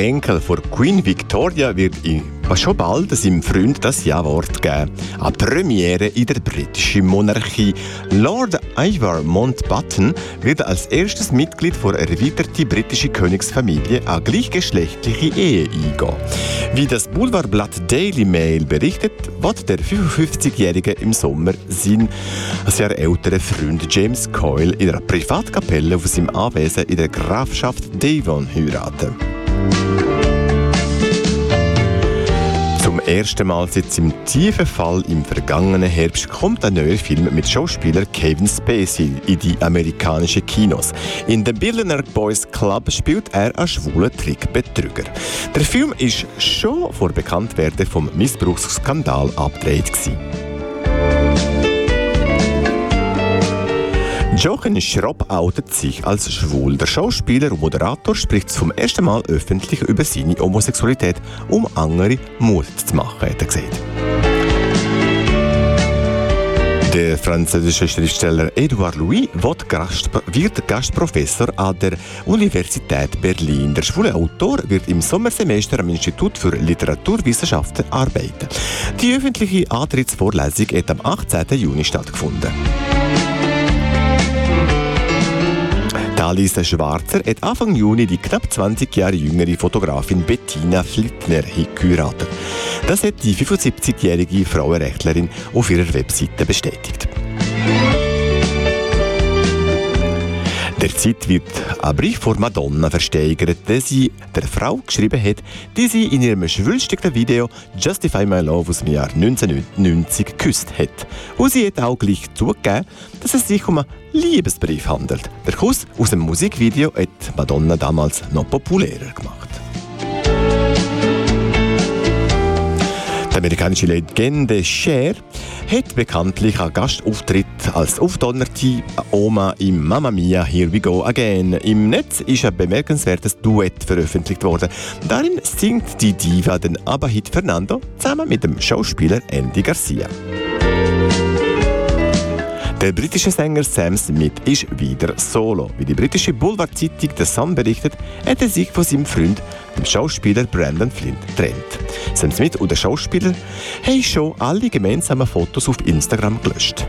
Enkel von Queen Victoria wird schon bald seinem Freund das Ja-Wort geben. Eine Premiere in der britischen Monarchie. Lord Ivar Mountbatten wird als erstes Mitglied der erweiterten britischen Königsfamilie eine gleichgeschlechtliche Ehe eingehen. Wie das Boulevardblatt Daily Mail berichtet, wird der 55-Jährige im Sommer seinen ein Jahr älteren Freund James Coyle in einer Privatkapelle auf seinem Anwesen in der Grafschaft Devon heiraten. Ersten Mal seit seinem tiefen Fall im vergangenen Herbst kommt ein neuer Film mit Schauspieler Kevin Spacey in die amerikanischen Kinos. In The Billionaire Boys Club spielt er einen schwulen Trickbetrüger. Der Film ist schon vor Bekanntwerden vom Missbrauchsskandal abgedreht. Jochen Schropp outet sich als schwul. Der Schauspieler und Moderator spricht zum ersten Mal öffentlich über seine Homosexualität, um andere Mut zu machen, hat er gesagt. Der französische Schriftsteller Edouard Louis wird, Gastprofessor an der Universität Berlin. Der schwule Autor wird im Sommersemester am Institut für Literaturwissenschaften arbeiten. Die öffentliche Antrittsvorlesung hat am 18. Juni stattgefunden. Alisa Schwarzer hat Anfang Juni die knapp 20 Jahre jüngere Fotografin Bettina Flittner geheiratet. Das hat die 75-jährige Frauenrechtlerin auf ihrer Webseite bestätigt. Derzeit wird ein Brief von Madonna versteigert, den sie der Frau geschrieben hat, die sie in ihrem schwülstigen Video Justify My Love aus dem Jahr 1990 geküsst hat. Und sie hat auch gleich zugegeben, dass es sich um einen Liebesbrief handelt. Der Kuss aus dem Musikvideo hat Madonna damals noch populärer gemacht. Die amerikanische Legende Cher hat bekanntlich einen Gastauftritt als aufdonnerte Oma im Mamma Mia Here We Go Again. Im Netz ist ein bemerkenswertes Duett veröffentlicht worden. Darin singt die Diva den ABBA-Hit Fernando zusammen mit dem Schauspieler Andy Garcia. Der britische Sänger Sam Smith ist wieder solo. Wie die britische Boulevardzeitung The Sun berichtet, hat er sich von seinem Freund, dem Schauspieler Brandon Flint, trennt. Sam Smith und der Schauspieler haben schon alle gemeinsamen Fotos auf Instagram gelöscht.